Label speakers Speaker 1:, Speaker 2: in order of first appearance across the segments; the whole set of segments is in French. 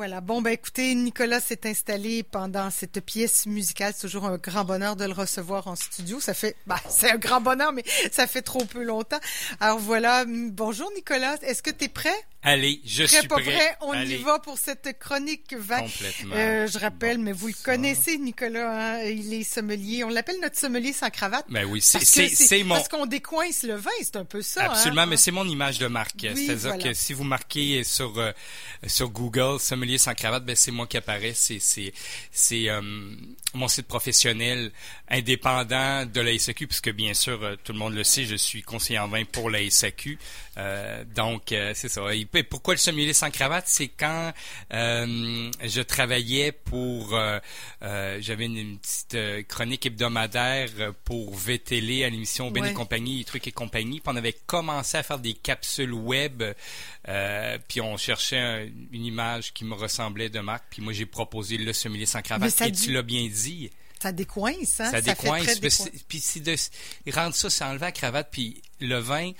Speaker 1: Voilà. Bon, ben écoutez, Nicolas s'est installé pendant cette pièce musicale. C'est toujours un grand bonheur de le recevoir en studio. Ça fait, bah, c'est un grand bonheur, mais ça fait trop peu longtemps. Alors voilà. Bonjour Nicolas. Est-ce que tu es prêt?
Speaker 2: Allez, je suis
Speaker 1: prêt.
Speaker 2: prêt?
Speaker 1: On
Speaker 2: y
Speaker 1: va pour cette chronique vin.
Speaker 2: Complètement.
Speaker 1: Euh, je rappelle, mais vous le connaissez, Nicolas. Hein? Il est sommelier. On l'appelle notre sommelier sans cravate.
Speaker 2: Ben oui, c'est mon.
Speaker 1: Parce qu'on décoince le vin, c'est un peu ça.
Speaker 2: Absolument,
Speaker 1: hein?
Speaker 2: mais c'est mon image de marque. C'est-à-dire que si vous marquez sur euh, sur Google sommelier sans cravate, ben c'est moi qui apparaît. C'est c'est c'est euh, mon site professionnel indépendant de la SAQ, puisque bien sûr euh, tout le monde le sait, je suis conseiller en vin pour la SAQ. donc c'est ça. Et pourquoi le sommelier sans cravate, c'est quand je travaillais pour, j'avais une, petite chronique hebdomadaire pour VTL à l'émission Ben et compagnie, trucs et compagnie. Puis on avait commencé à faire des capsules web, puis on cherchait une image qui me ressemblait de marque. Puis moi, j'ai proposé le sommelier sans cravate. Et tu l'as bien dit.
Speaker 1: Ça décoince, hein?
Speaker 2: Ça, décoince. Puis si de rendre ça, c'est enlever la cravate. Puis le vin,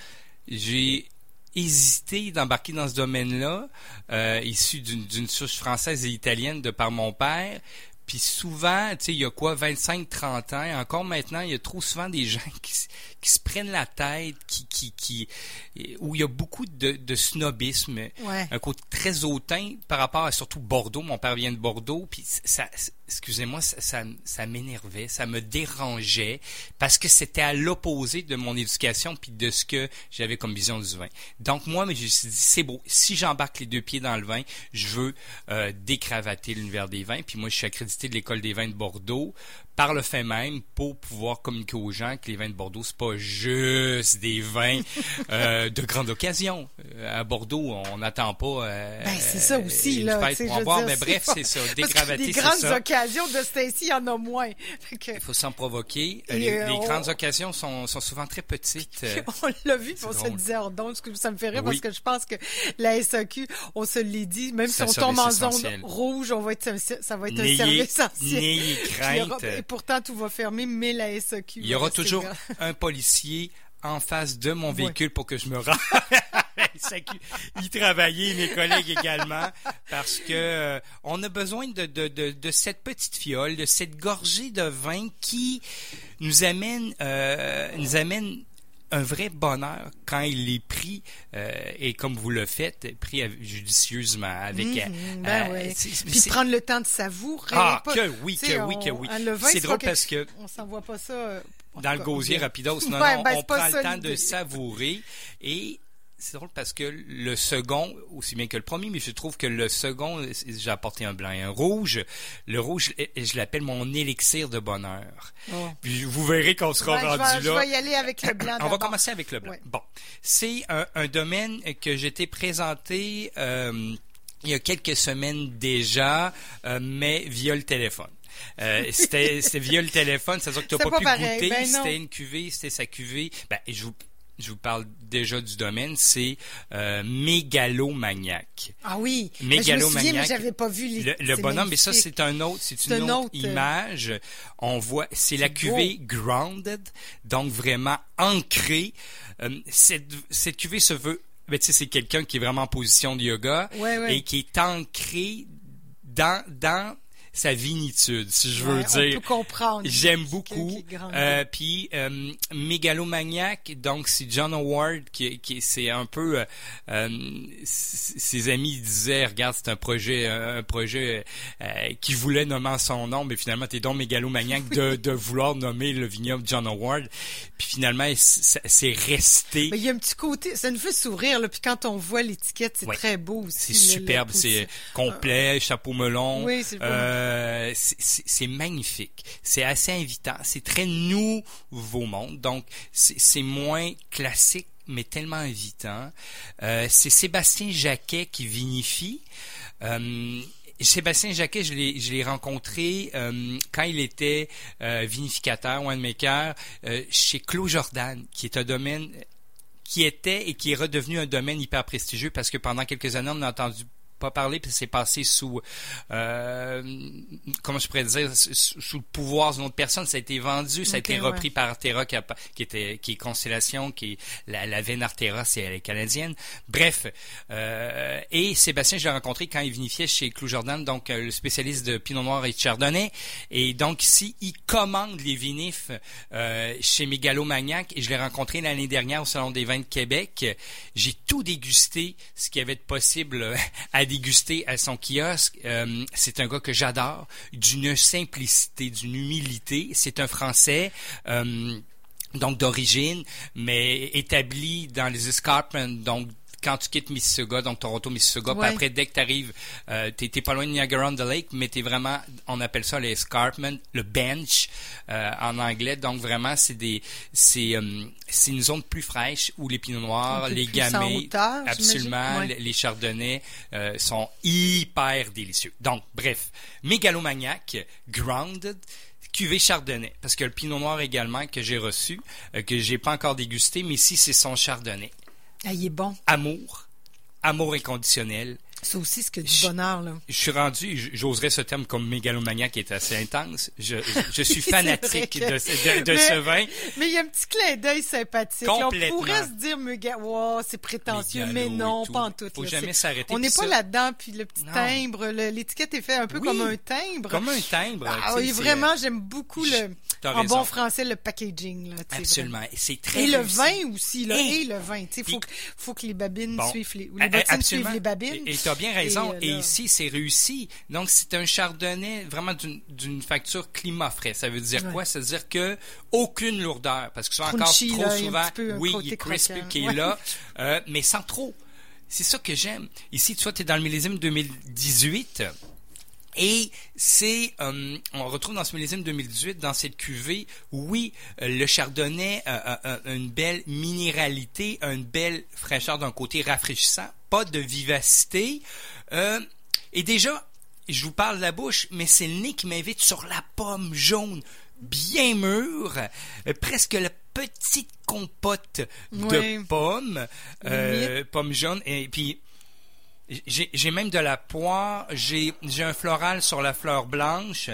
Speaker 2: j'ai hésité d'embarquer dans ce domaine-là, euh, issu d'une souche française et italienne de par mon père. Puis souvent, tu sais, il y a quoi, 25-30 ans, encore maintenant, il y a trop souvent des gens qui, qui se prennent la tête, qui, qui, qui, où il y a beaucoup de, de snobisme, un côté très hautain par rapport à surtout Bordeaux. Mon père vient de Bordeaux, puis ça, excusez-moi, ça, ça, m'énervait, ça me dérangeait parce que c'était à l'opposé de mon éducation puis de ce que j'avais comme vision du vin. Donc moi, je me suis dit c'est beau, si j'embarque les deux pieds dans le vin, je veux euh, décravater l'univers des vins. Puis moi, je suis accrédité de l'école des vins de Bordeaux par le fait même pour pouvoir communiquer aux gens que les vins de Bordeaux c'est pas juste des vins euh, de grande occasion. Euh, à Bordeaux, on n'attend pas.
Speaker 1: Euh, ben, c'est ça aussi là.
Speaker 2: Pour boire, mais bref, c'est ça. Dégravater,
Speaker 1: c'est ça. Les grandes occasions de Stacy, il y en a moins.
Speaker 2: Il faut s'en provoquer. les, grandes occasions sont, sont, souvent très petites.
Speaker 1: on l'a vu, on se le disait hors donc ça me fait rire parce que je pense que la SAQ, on se l'est dit, même si on tombe en zone rouge, on va être, ça va être un service essentiel.
Speaker 2: N'ayez crainte
Speaker 1: pourtant, tout va fermer, mais la SAQ.
Speaker 2: Il y aura toujours un policier en face de mon véhicule pour que je me rende Il travaillait, mes collègues également, parce que euh, on a besoin de, de, de, de, cette petite fiole, de cette gorgée de vin qui nous amène, euh, nous amène un vrai bonheur quand il est pris euh, et comme vous le faites, pris judicieusement avec.
Speaker 1: Mmh, ben euh, Puis prendre le temps de savourer.
Speaker 2: Ah que oui, que oui, que oui. C'est drôle parce que
Speaker 1: on s'en voit pas ça.
Speaker 2: Dans le gosier rapidos, non, non, ben, on prend le temps de savourer et c'est drôle parce que le second, aussi bien que le premier, mais je trouve que le second, j'ai apporté un blanc et un rouge. Le rouge, je l'appelle mon élixir de bonheur. Oh. Puis vous verrez qu'on sera rendu là.
Speaker 1: Je vais y aller avec le blanc.
Speaker 2: On va commencer avec le blanc. Bon, c'est un, domaine que j'étais présenté euh, il y a quelques semaines déjà, euh, mais via le téléphone. Euh, c'était via le téléphone, c'est-à-dire que tu n'as pas, pu goûter, ben c'était une cuvée, c'était sa cuvée. Ben, je vous je vous parle déjà du domaine, c'est euh, mégalomaniaque.
Speaker 1: Ah oui, mégalomaniaque. mais j'avais pas vu
Speaker 2: le, le bonhomme, mais ça c'est un autre, c'est une autre, euh, image. On voit, c'est la cuvée grounded, donc vraiment ancrée. Euh, cette, cette cuvée se veut, ben, tu sais, c'est quelqu'un qui est vraiment en position de yoga et qui est ancré dans dans sa vinitude, si je veux dire.
Speaker 1: On peut comprendre.
Speaker 2: J'aime beaucoup. Euh, puis euh, mégalomaniaque, donc c'est John Howard qui, qui c'est un peu euh, euh ses amis disaient regarde c'est un projet un projet qui voulait nommer son nom, mais finalement t'es donc mégalomaniaque de, de vouloir nommer le vignoble John Howard. Puis finalement c'est resté.
Speaker 1: Mais il y a un petit côté, ça nous fait sourire là. Puis quand on voit l'étiquette, c'est très beau aussi.
Speaker 2: C'est superbe, c'est complet, chapeau melon.
Speaker 1: Oui, c'est
Speaker 2: euh, c'est magnifique. C'est assez invitant. C'est très nouveau monde. Donc, c'est moins classique mais tellement invitant. Euh, c'est Sébastien Jacquet qui vinifie. Euh, Sébastien Jacquet, je l'ai rencontré quand il était vinificateur, winemaker, chez Clos Jordan, qui est un domaine qui était et qui est redevenu un domaine hyper prestigieux parce que pendant quelques années, on a entendu pas parlé, puis c'est passé sous, euh, comment je pourrais dire, sous, le pouvoir d'une autre personne. Ça a été vendu, ça a été repris par Artera, qui, était, qui est Constellation, qui est la, la veine Artera, c'est elle est canadienne. Bref, euh, et Sébastien, je l'ai rencontré quand il vinifiait chez Clou Jordan, donc euh, le spécialiste de Pinot Noir et de Chardonnay. Et donc ici, il commande les vinifs euh, chez Mégalomaniac, et je l'ai rencontré l'année dernière au Salon des vins de Québec. J'ai tout dégusté, ce qu'il y avait de possible à déguster à son kiosque. Euh, c'est un gars que j'adore, d'une simplicité, d'une humilité. C'est un Français. Euh, donc d'origine, mais établi dans les escarpments, donc quand tu quittes Mississauga, donc Toronto, Mississauga, puis après, dès que tu arrives, euh, tu pas loin de Niagara on the Lake, mais tu vraiment, on appelle ça les escarpments, le bench euh, en anglais. Donc vraiment, c'est des, c'est, euh, c'est une zone plus fraîche où les pinots noirs, les gamay, absolument, les, chardonnays euh, sont hyper délicieux. Donc, bref, mégalomaniac, grounded, cuvée chardonnay parce que le pinot noir également que j'ai reçu que j'ai pas encore dégusté mais ici c'est son chardonnay
Speaker 1: ah, bon.
Speaker 2: Amour, amour inconditionnel,
Speaker 1: c'est aussi ce que du bonheur, là.
Speaker 2: Je suis rendu, j'oserais ce terme comme mégalomaniaque qui est assez intense. Je, je suis fanatique de, de, ce vin.
Speaker 1: Mais il y a un petit clin d'œil sympathique. on pourrait se dire, wow, c'est prétentieux, mais non, pas en tout.
Speaker 2: Faut jamais s'arrêter.
Speaker 1: On n'est pas là-dedans, puis le petit timbre, l'étiquette est faite un peu comme un timbre.
Speaker 2: Comme un timbre.
Speaker 1: Ah oui, vraiment, j'aime beaucoup le, en bon français, le packaging, là.
Speaker 2: Absolument. C'est très
Speaker 1: Et le vin aussi, là. Et, le vin. Il faut, faut que les babines suivent les, ou les bottines suivent les babines
Speaker 2: tu as bien raison. Et, ici, c'est réussi. Donc, c'est un chardonnay vraiment d'une facture climat frais. Ça veut dire quoi? Ça veut dire que aucune lourdeur. Parce que c'est encore trop souvent, oui, il est crispy qui est là, euh, mais sans trop. C'est ça que j'aime. Ici, tu vois, tu es dans le millésime 2018. Et c'est, euh, on retrouve dans ce millésime 2018, dans cette cuvée, oui, euh, le chardonnay a, une belle minéralité, une belle fraîcheur d'un côté rafraîchissant, pas de vivacité. Euh, et déjà, je vous parle de la bouche, mais c'est le nez qui m'invite sur la pomme jaune, bien mûre, presque la petite compote de pommes, pommes jaunes, et puis j'ai même de la poire, j'ai un floral sur la fleur blanche.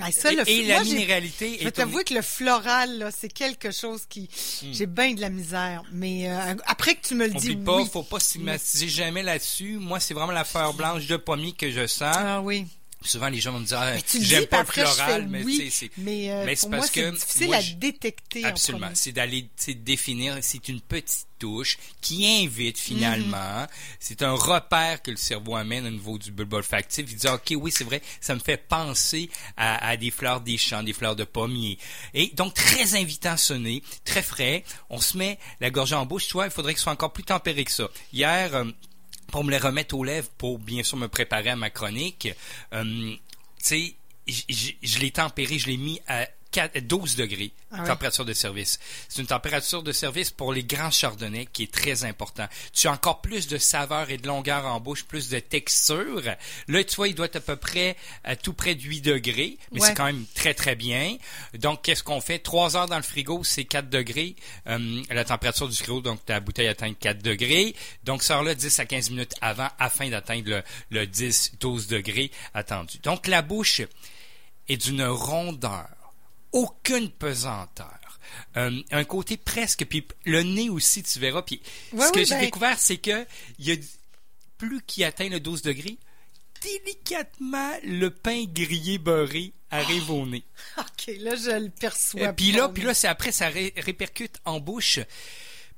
Speaker 1: Ah, et, la minéralité. Je vais t'avouer que le floral, c'est quelque chose qui, hmm. j'ai bien de la misère. Mais euh, après que tu me le dis,
Speaker 2: pas, oui. faut pas stigmatiser jamais là-dessus. Moi, c'est vraiment la fleur blanche de pommier que je sens.
Speaker 1: Ah oui.
Speaker 2: Souvent, les gens vont me dire, ah, j'aime pas le floral, mais c'est,
Speaker 1: mais, euh, mais c'est parce que difficile à détecter.
Speaker 2: Absolument. C'est d'aller, définir, c'est une petite touche qui invite finalement. Mhm. C'est un repère que le cerveau amène au niveau du bulbe olfactif. Il dit, OK, oui, c'est vrai, ça me fait penser à, des fleurs des champs, des fleurs de pommier. Et donc, très invitant à sonner, très frais. On se met la gorge en bouche. Tu vois, il faudrait que ce soit encore plus tempéré que ça. Hier, euh, pour me les remettre aux lèvres pour bien sûr me préparer à ma chronique. Euh, tu sais, je l'ai tempéré, je l'ai mis à 12 degrés, ah température de service. C'est une température de service pour les grands chardonnays qui est très important. Tu as encore plus de saveur et de longueur en bouche, plus de texture. Là, tu vois, il doit être à peu près à tout près de 8 degrés, mais c'est quand même très, très bien. Donc, qu'est-ce qu'on fait? 3 heures dans le frigo, c'est 4 degrés. Euh, la température du frigo, donc ta bouteille atteint 4 degrés. Donc, sors-là 10 à 15 minutes avant afin d'atteindre le, le 10-12 degrés attendu. Donc, la bouche est d'une rondeur aucune pesanteur. Euh, un côté presque, puis le nez aussi, tu verras. Puis ce que j'ai ben découvert, c'est que il y a plus qui atteint le 12 degrés, délicatement, le pain grillé beurré arrive au nez.
Speaker 1: OK, là, je le perçois.
Speaker 2: Euh, puis là, puis là, c'est après, ça répercute en bouche.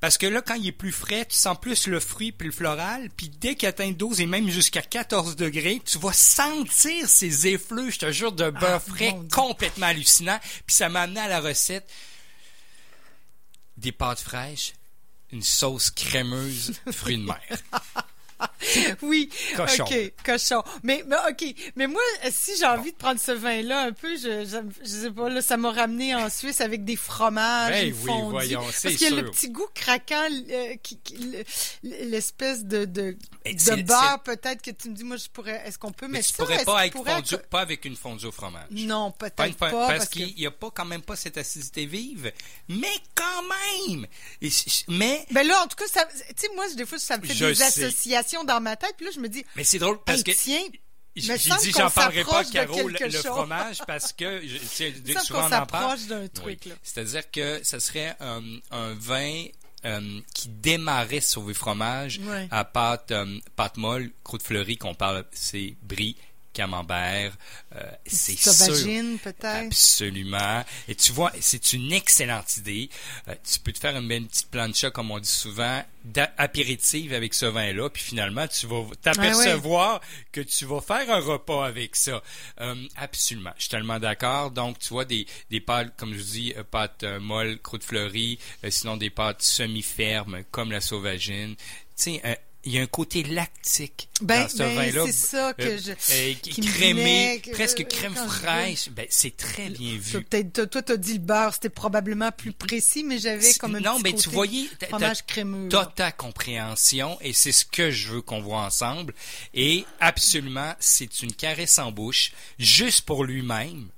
Speaker 2: Parce que là, quand il est plus frais, tu sens plus le fruit puis le floral. Puis dès qu'il atteint 12 et même jusqu'à 14 degrés, tu vas sentir ces effluves, je te jure, de beurre ah, frais complètement hallucinant. Puis ça m'a amené à la recette des pâtes fraîches, une sauce crémeuse, fruits de mer.
Speaker 1: oui, cochon. ok, cochon. Mais, mais ok, mais moi, si j'ai envie de prendre ce vin-là un peu, je, je, sais pas, là, ça m'a ramené en Suisse avec des fromages ben, oui, voyons, Parce qu'il y a le petit goût craquant, euh, qui, l'espèce de, de, de beurre peut-être que tu me dis, moi, je pourrais, est-ce qu'on peut? Mettre
Speaker 2: ça? Tu pourrais pas, avec fondu, pas avec une fondue au fromage.
Speaker 1: Non, peut-être pas.
Speaker 2: parce, qu'il n'y a pas quand même pas cette acidité vive, mais quand même! mais...
Speaker 1: Ben là, en tout cas, tu sais, moi, des fois, ça me fait des associations dans ma tête, puis là, je me dis,
Speaker 2: Mais c'est drôle parce
Speaker 1: hey,
Speaker 2: que
Speaker 1: tiens,
Speaker 2: j'ai dit j'en parlerai pas Caro le,
Speaker 1: chose.
Speaker 2: fromage parce que je, tu sais, dès que souvent
Speaker 1: qu'on
Speaker 2: on en parle.
Speaker 1: d'un truc,
Speaker 2: Oui.
Speaker 1: là.
Speaker 2: C'est-à-dire que ça serait un, un vin euh, qui démarrait sur les fromages
Speaker 1: Ouais.
Speaker 2: à pâte, euh, pâte molle, croûte fleurie qu'on parle, c'est brie, camembert, euh, c'est sûr.
Speaker 1: Sauvagine, peut-être.
Speaker 2: Absolument. Et tu vois, c'est une excellente idée. Euh, tu peux te faire une belle petite plancha, comme on dit souvent, d'apéritive avec ce vin-là, puis finalement, tu vas t'apercevoir que tu vas faire un repas avec ça. Euh, absolument. Je suis tellement d'accord. Donc, tu vois, des, des pâtes, comme je vous dis, pâtes molles, croûte fleurie, sinon des pâtes semi-fermes, comme la sauvagine. Tu sais, il y a un côté lactique
Speaker 1: Ben,
Speaker 2: dans ce
Speaker 1: ben,
Speaker 2: vin-là.
Speaker 1: c'est ça que
Speaker 2: Euh,
Speaker 1: je.
Speaker 2: euh,
Speaker 1: qui
Speaker 2: crémé,
Speaker 1: que-
Speaker 2: presque crème fraîche. Ben, c'est très bien vu.
Speaker 1: Peut-être, toi, t'as dit le beurre, c'était probablement plus précis, mais j'avais comme un
Speaker 2: non,
Speaker 1: petit
Speaker 2: mais
Speaker 1: côté
Speaker 2: tu voyais, t'as-
Speaker 1: fromage crémeux.
Speaker 2: t'as ta compréhension et c'est ce que je veux qu'on voit ensemble. Et absolument, c'est une caresse en bouche, juste pour lui-même.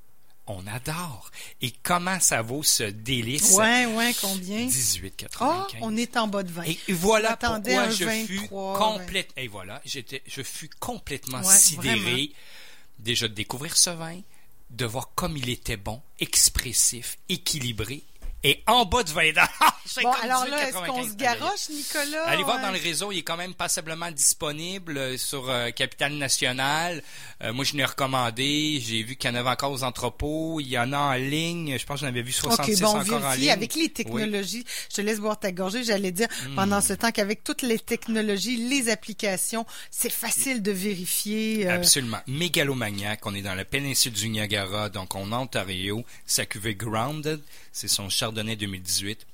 Speaker 2: On adore. Et comment ça vaut ce délice?
Speaker 1: Ouais, ouais, combien?
Speaker 2: 18,95.
Speaker 1: Ah, on est en bas de 20.
Speaker 2: Et voilà pourquoi
Speaker 1: un
Speaker 2: je fus
Speaker 1: 23,
Speaker 2: complète. Et voilà, j'étais, je fus complètement
Speaker 1: Ouais,
Speaker 2: sidéré
Speaker 1: vraiment.
Speaker 2: déjà de découvrir ce vin, de voir comme il était bon, expressif, équilibré et en bas de 20 dollars.
Speaker 1: Bon, alors là, est-ce qu'on se garoche, Nicolas?
Speaker 2: Allez voir
Speaker 1: Ouais.
Speaker 2: dans le réseau, il est quand même passablement disponible euh, sur euh, Capital National. Euh, moi, je l'ai recommandé. J'ai vu qu'il y en avait encore aux entrepôts. Il y en a en ligne. Je pense que j'en avais vu 66
Speaker 1: OK, bon, on
Speaker 2: encore en
Speaker 1: vérifie.
Speaker 2: ligne.
Speaker 1: Avec les technologies, je te laisse boire ta gorgée. J'allais dire,
Speaker 2: Hmm.
Speaker 1: pendant ce temps qu'avec toutes les technologies, les applications, c'est facile de vérifier. euh,
Speaker 2: Absolument. Mégalomaniaque. On est dans la péninsule du Niagara, donc en Ontario. Sa cuvée Grounded, c'est son Chardonnay 2018.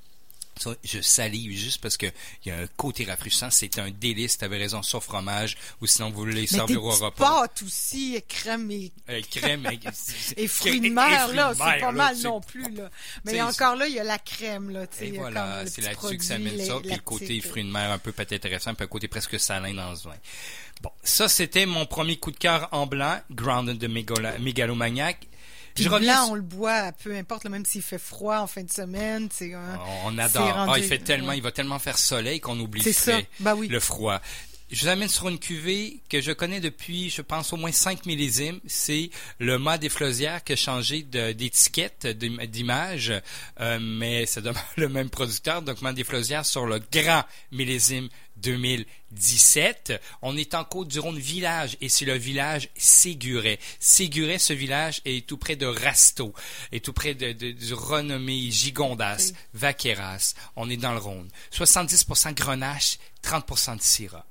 Speaker 2: Ça, je salive juste parce que il y a un côté rafraîchissant. C'est un délice. T'avais raison sur fromage ou sinon vous voulez servir au repas.
Speaker 1: pâtes aussi, crème et,
Speaker 2: Euh, crème et,
Speaker 1: et fruits de
Speaker 2: et- et
Speaker 1: mer,
Speaker 2: fruits
Speaker 1: là, c'est pas mal non plus, là. Mais encore là, il y a la crème, là, tu sais.
Speaker 2: Et voilà, c'est là-dessus que ça mène ça, puis le côté fruits de mer un peu peut-être intéressant, puis un côté presque salin dans ce vin. Bon, ça c'était mon premier coup de cœur en blanc, Grounded de Mégalomaniac.
Speaker 1: Puis
Speaker 2: Je reviens
Speaker 1: on le boit, peu importe, là, même s'il fait froid en fin de semaine, c'est hein,
Speaker 2: On
Speaker 1: c'est
Speaker 2: adore.
Speaker 1: rendu-
Speaker 2: Ah, il fait tellement,
Speaker 1: ouais.
Speaker 2: il va tellement faire soleil qu'on oublie
Speaker 1: C'est
Speaker 2: le
Speaker 1: ça. Ben oui.
Speaker 2: le froid. Je vous amène sur une cuvée que je connais depuis, je pense, au moins 5 millésimes. C'est le mât des Flosières qui a changé de- d'étiquette, d'im- d'image, euh, mais demeure le même producteur. Donc, mât des Flosières sur le grand millésime 2017. On est en côte du Rhône village et c'est le village Séguret. Séguret, ce village est tout près de Rasto, est tout près de, de- du renommé Gigondas,
Speaker 1: Oui.
Speaker 2: Vaqueras. On est dans le Rhône. 70% grenache, 30% de syrah.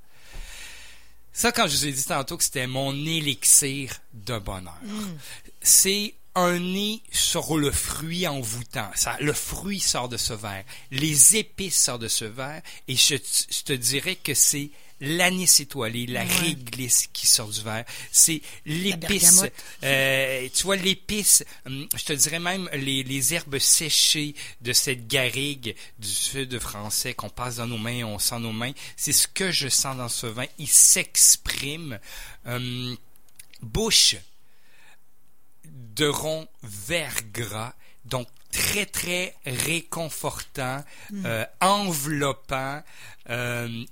Speaker 2: Ça, quand je vous ai dit tantôt que c'était mon élixir de bonheur, c'est un nez sur le fruit envoûtant. Ça, le fruit sort de ce verre, les épices sortent de ce verre, et je, te dirais que c'est l'anis étoilé, la
Speaker 1: Ouais.
Speaker 2: réglisse qui sort du verre. C'est l'épice. euh, tu vois, l'épice, hum, je te dirais même les, les herbes séchées de cette garrigue du sud français qu'on passe dans nos mains, on sent nos mains. C'est ce que je sens dans ce vin. Il s'exprime. Hum, bouche de rond vert gras, donc très très réconfortant, euh, enveloppant. euh,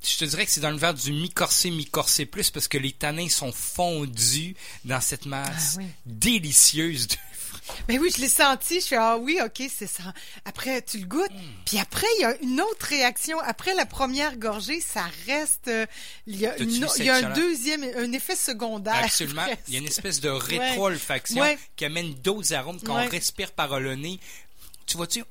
Speaker 2: je te dirais que c'est dans le verre du mi-corsé, mi-corsé plus parce que les tanins sont fondus dans cette masse
Speaker 1: Ah oui.
Speaker 2: délicieuse de
Speaker 1: Mais oui, je l'ai senti. Je suis ah oui, ok, c'est ça. Après, tu le goûtes.
Speaker 2: Hmm.
Speaker 1: Puis après, il y a une autre réaction. Après la première gorgée, ça reste. euh, Il y a, une il y a un deuxième, un effet secondaire.
Speaker 2: Absolument.
Speaker 1: presque.
Speaker 2: Il y a une espèce de rétro-olfaction
Speaker 1: Ouais.
Speaker 2: qui amène d'autres arômes quand
Speaker 1: Ouais.
Speaker 2: on respire par le nez. Tu vois-tu?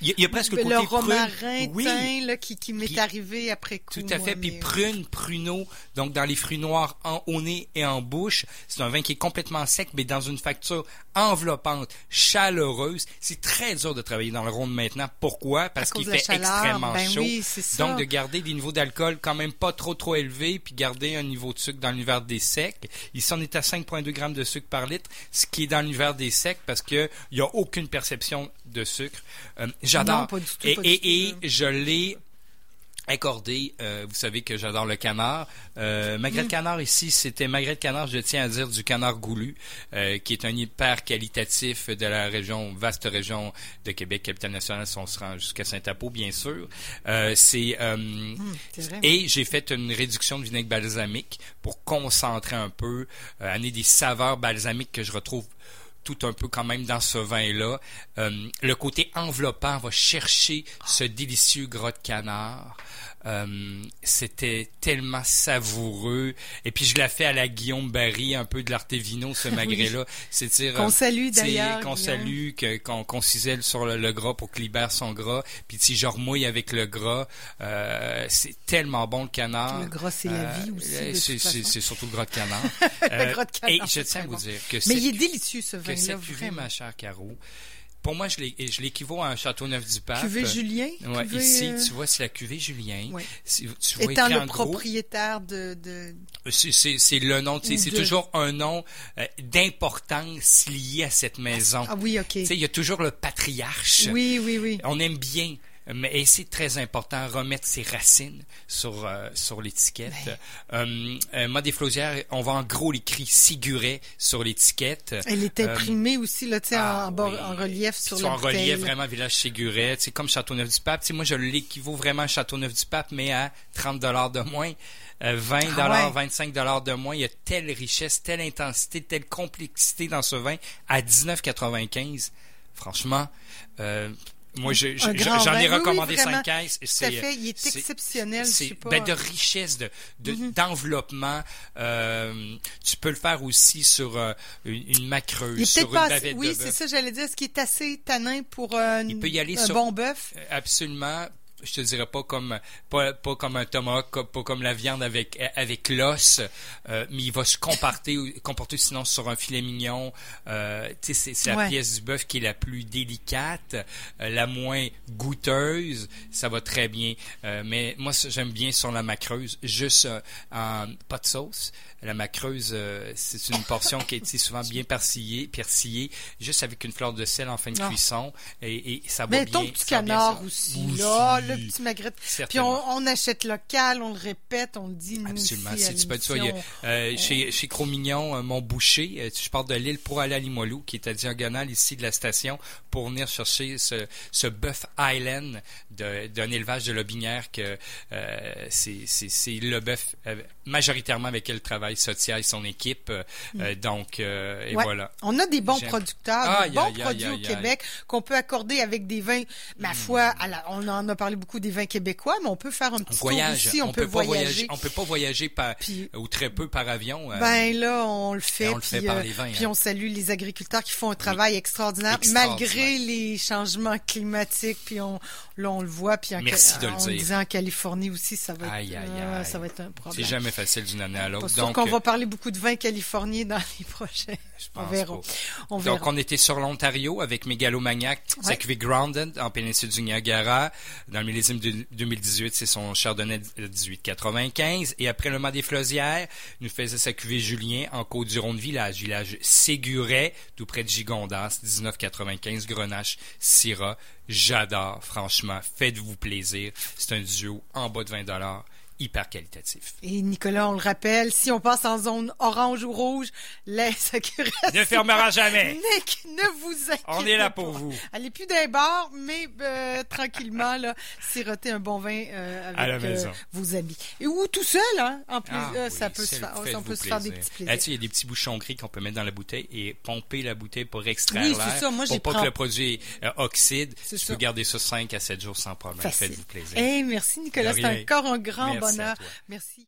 Speaker 2: Il y a, il y a presque le
Speaker 1: le
Speaker 2: côté prune.
Speaker 1: romarin
Speaker 2: Oui.
Speaker 1: teint là, qui, qui m'est arrivé après coup.
Speaker 2: Tout à fait. Puis
Speaker 1: mais-
Speaker 2: prune, pruneau, donc dans les fruits noirs en, au nez et en bouche. C'est un vin qui est complètement sec, mais dans une facture enveloppante, chaleureuse. C'est très dur de travailler dans le Rhône maintenant. Pourquoi? Parce qu'il fait
Speaker 1: chaleur.
Speaker 2: extrêmement
Speaker 1: Ben
Speaker 2: chaud.
Speaker 1: oui, c'est ça.
Speaker 2: donc de garder des niveaux d'alcool quand même pas trop trop élevés, puis garder un niveau de sucre dans l'univers des secs. Ici, on est à 5,2 grammes de sucre par litre, ce qui est dans l'univers des secs parce que il y a aucune perception de sucre. J'adore. Et, je l'ai accordé. Euh, vous savez que j'adore le canard. Euh, magret de
Speaker 1: Mm.
Speaker 2: canard ici, c'était magret de canard, je tiens à dire, du canard goulu, euh, qui est un hyper qualitatif de la région, vaste région de Québec, capitale nationale, si on se rend jusqu'à Saint-Apo, bien sûr. Euh, c'est
Speaker 1: vrai.
Speaker 2: et j'ai fait une réduction de vinaigre balsamique pour concentrer un peu, amener des saveurs balsamiques que je retrouve tout un peu quand même dans ce vin-là. Euh, le côté enveloppant va chercher ce délicieux gras de canard. Euh, C'était tellement savoureux. Et puis je l'ai fait à la Guillaume Barry, un peu de l'Artevino, ce magret-là. C'est-à-dire
Speaker 1: Qu'on
Speaker 2: euh,
Speaker 1: salue d'ailleurs.
Speaker 2: Qu'on salue, qu'on cisèle sur le, le gras pour qu'il libère son gras. Puis si je remouille avec le gras, euh, c'est tellement bon le canard.
Speaker 1: Le gras, c'est la vie aussi.
Speaker 2: c'est- surtout le gras de canard.
Speaker 1: Le gras de canard,
Speaker 2: Et je tiens à vous
Speaker 1: bon.
Speaker 2: dire que
Speaker 1: Mais il est délicieux ce
Speaker 2: que cette cuvée, ma chère Caro, pour moi, je l'équivaut à un Châteauneuf-du-Pape.
Speaker 1: Cuvée Julien.
Speaker 2: Ouais,
Speaker 1: cuvée,
Speaker 2: ici,
Speaker 1: euh,
Speaker 2: tu vois, c'est la cuvée Julien.
Speaker 1: ouais.
Speaker 2: Tu vois
Speaker 1: Étant le
Speaker 2: gros,
Speaker 1: propriétaire de, de...
Speaker 2: c'est- le nom, c'est
Speaker 1: de-
Speaker 2: toujours un nom euh, d'importance lié à cette maison.
Speaker 1: Ah oui, ok.
Speaker 2: Tu sais, il y a toujours le patriarche.
Speaker 1: Oui, oui, oui.
Speaker 2: On aime bien, et c'est très important, remettre ses racines sur, euh, sur l'étiquette. Euh, euh, moi, des Flausières, on voit en gros l'écrit Siguret sur l'étiquette.
Speaker 1: Elle est
Speaker 2: Euh,
Speaker 1: imprimée aussi, là, tu sais,
Speaker 2: ah
Speaker 1: en,
Speaker 2: oui.
Speaker 1: en relief
Speaker 2: Puis
Speaker 1: sur
Speaker 2: vois, en relief vraiment village Séguret, c'est comme Châteauneuf-du-Pape. Tu sais, moi, je l'équivaut vraiment à Châteauneuf-du-Pape, mais à 30 dollars de moins. Euh, 20
Speaker 1: Ah
Speaker 2: dollars,
Speaker 1: ouais.
Speaker 2: 25 dollars de moins. Il y a telle richesse, telle intensité, telle complexité dans ce vin à 19,95. Franchement, euh, moi, je- je- j'en
Speaker 1: vin.
Speaker 2: ai
Speaker 1: Oui, oui,
Speaker 2: recommandé
Speaker 1: vraiment.
Speaker 2: 5 caisses. c'est-
Speaker 1: fait, il est exceptionnel. je
Speaker 2: c'est ben, de richesse, de, de-
Speaker 1: Mhm.
Speaker 2: d'enveloppement. Euh, tu peux le faire aussi sur euh, une, une macreuse, sur une
Speaker 1: pas
Speaker 2: bavette
Speaker 1: Oui, c'est ça, j'allais dire. Est-ce qu'il est assez tanin pour euh,
Speaker 2: Il peut y aller
Speaker 1: un
Speaker 2: sur-
Speaker 1: bon bœuf?
Speaker 2: Euh, Absolument. Je te dirais pas comme pas, pas comme un tomahawk, pas- comme la viande avec avec l'os, euh, mais il va se comporter comporter sinon sur un filet mignon. Euh, tu sais, c'est, c'est la
Speaker 1: Ouais.
Speaker 2: pièce du bœuf qui est la plus délicate, euh, la moins goûteuse. Ça va très bien. Euh, mais moi, j'aime bien sur la macreuse, juste euh, en pas de sauce. La macreuse, euh, c'est une portion qui est souvent bien persillée, persillée, juste avec une fleur de sel en fin de
Speaker 1: Ah.
Speaker 2: cuisson, et, et ça va
Speaker 1: Mais
Speaker 2: bien.
Speaker 1: ton petit canard aussi,
Speaker 2: Aussi.
Speaker 1: là, le petit magret. Puis on, on achète local, on le répète, on le dit nous
Speaker 2: Absolument. Si tu peux dire, euh, chez, chez Cro-Mignon, euh, mon boucher, euh, je pars de l'île pour aller à Limoilou, qui est à diagonale ici de la station, pour venir chercher ce, ce bœuf Highland de- d'un élevage de Lobinière que euh, c'est le bœuf euh, majoritairement avec lequel travaille Sotia et son équipe. euh, euh, donc, et
Speaker 1: Ouais.
Speaker 2: voilà.
Speaker 1: On a des bons producteurs,
Speaker 2: Aïe,
Speaker 1: des bons produits au. Québec qu'on peut accorder avec des vins, ma foi, à la- on en a parlé beaucoup des vins québécois, mais on peut faire un
Speaker 2: On
Speaker 1: petit
Speaker 2: voyage.
Speaker 1: tour aussi, on, peut,
Speaker 2: pas voyager.
Speaker 1: voyager.
Speaker 2: On peut pas voyager par,
Speaker 1: Puis-
Speaker 2: ou très peu par avion. euh,
Speaker 1: Ben là, on le fait,
Speaker 2: on le fait
Speaker 1: puis,
Speaker 2: par
Speaker 1: euh,
Speaker 2: les vins,
Speaker 1: puis
Speaker 2: hein.
Speaker 1: on salue les agriculteurs qui font un travail extraordinaire,
Speaker 2: Extraordinaire.
Speaker 1: malgré les changements climatiques. Puis on, là, on le voit. Puis en,
Speaker 2: Merci de le
Speaker 1: on
Speaker 2: dire.
Speaker 1: en Californie aussi, ça va être,
Speaker 2: Aïe, aïe,
Speaker 1: euh,
Speaker 2: aïe.
Speaker 1: ça va être un
Speaker 2: c'est
Speaker 1: problème.
Speaker 2: jamais facile d'une année à l'autre. Donc,
Speaker 1: qu'on
Speaker 2: euh,
Speaker 1: va parler beaucoup de vins californiens dans les prochains.
Speaker 2: Je
Speaker 1: On verra.
Speaker 2: pas.
Speaker 1: On verra.
Speaker 2: Donc, on était sur l'Ontario avec Mégalomaniac, sa
Speaker 1: Ouais.
Speaker 2: cuvée Grounded en péninsule du Niagara. Dans le millésime de 2018, c'est son Chardonnay 1895. Et après le Mât des Flosières, nous faisait sa cuvée Julien en Côte-du-Rhône village, village Séguret, tout près de Gigondas, 1995, Grenache, Syrah. J'adore, franchement. Faites-vous plaisir. C'est un duo en bas de 20 dollars, hyper qualitatif.
Speaker 1: Et Nicolas, on le rappelle, si on passe en zone orange ou rouge, la sécurité
Speaker 2: Ne fermera jamais.
Speaker 1: ne vous inquiétez
Speaker 2: On est là
Speaker 1: pas.
Speaker 2: pour vous.
Speaker 1: Allez plus d'un bar, mais euh, tranquillement, là, siroter un bon vin euh, avec
Speaker 2: À la
Speaker 1: euh,
Speaker 2: maison.
Speaker 1: vos amis. Et ou tout seul, hein, en plus,
Speaker 2: Ah
Speaker 1: euh,
Speaker 2: oui,
Speaker 1: ça peut se faire, on peut se faire des petits plaisirs.
Speaker 2: sais, il y a des petits bouchons gris qu'on peut mettre dans la bouteille et pomper la bouteille pour extraire
Speaker 1: Oui,
Speaker 2: l'air.
Speaker 1: c'est ça. Moi,
Speaker 2: pour pas
Speaker 1: prends-
Speaker 2: que le produit euh, oxyde.
Speaker 1: C'est
Speaker 2: Tu
Speaker 1: ça.
Speaker 2: peux garder ça 5 à 7 jours sans problème. Faites-vous plaisir.
Speaker 1: Hey, merci Nicolas, c'est encore un grand
Speaker 2: Merci
Speaker 1: bonheur. Merci.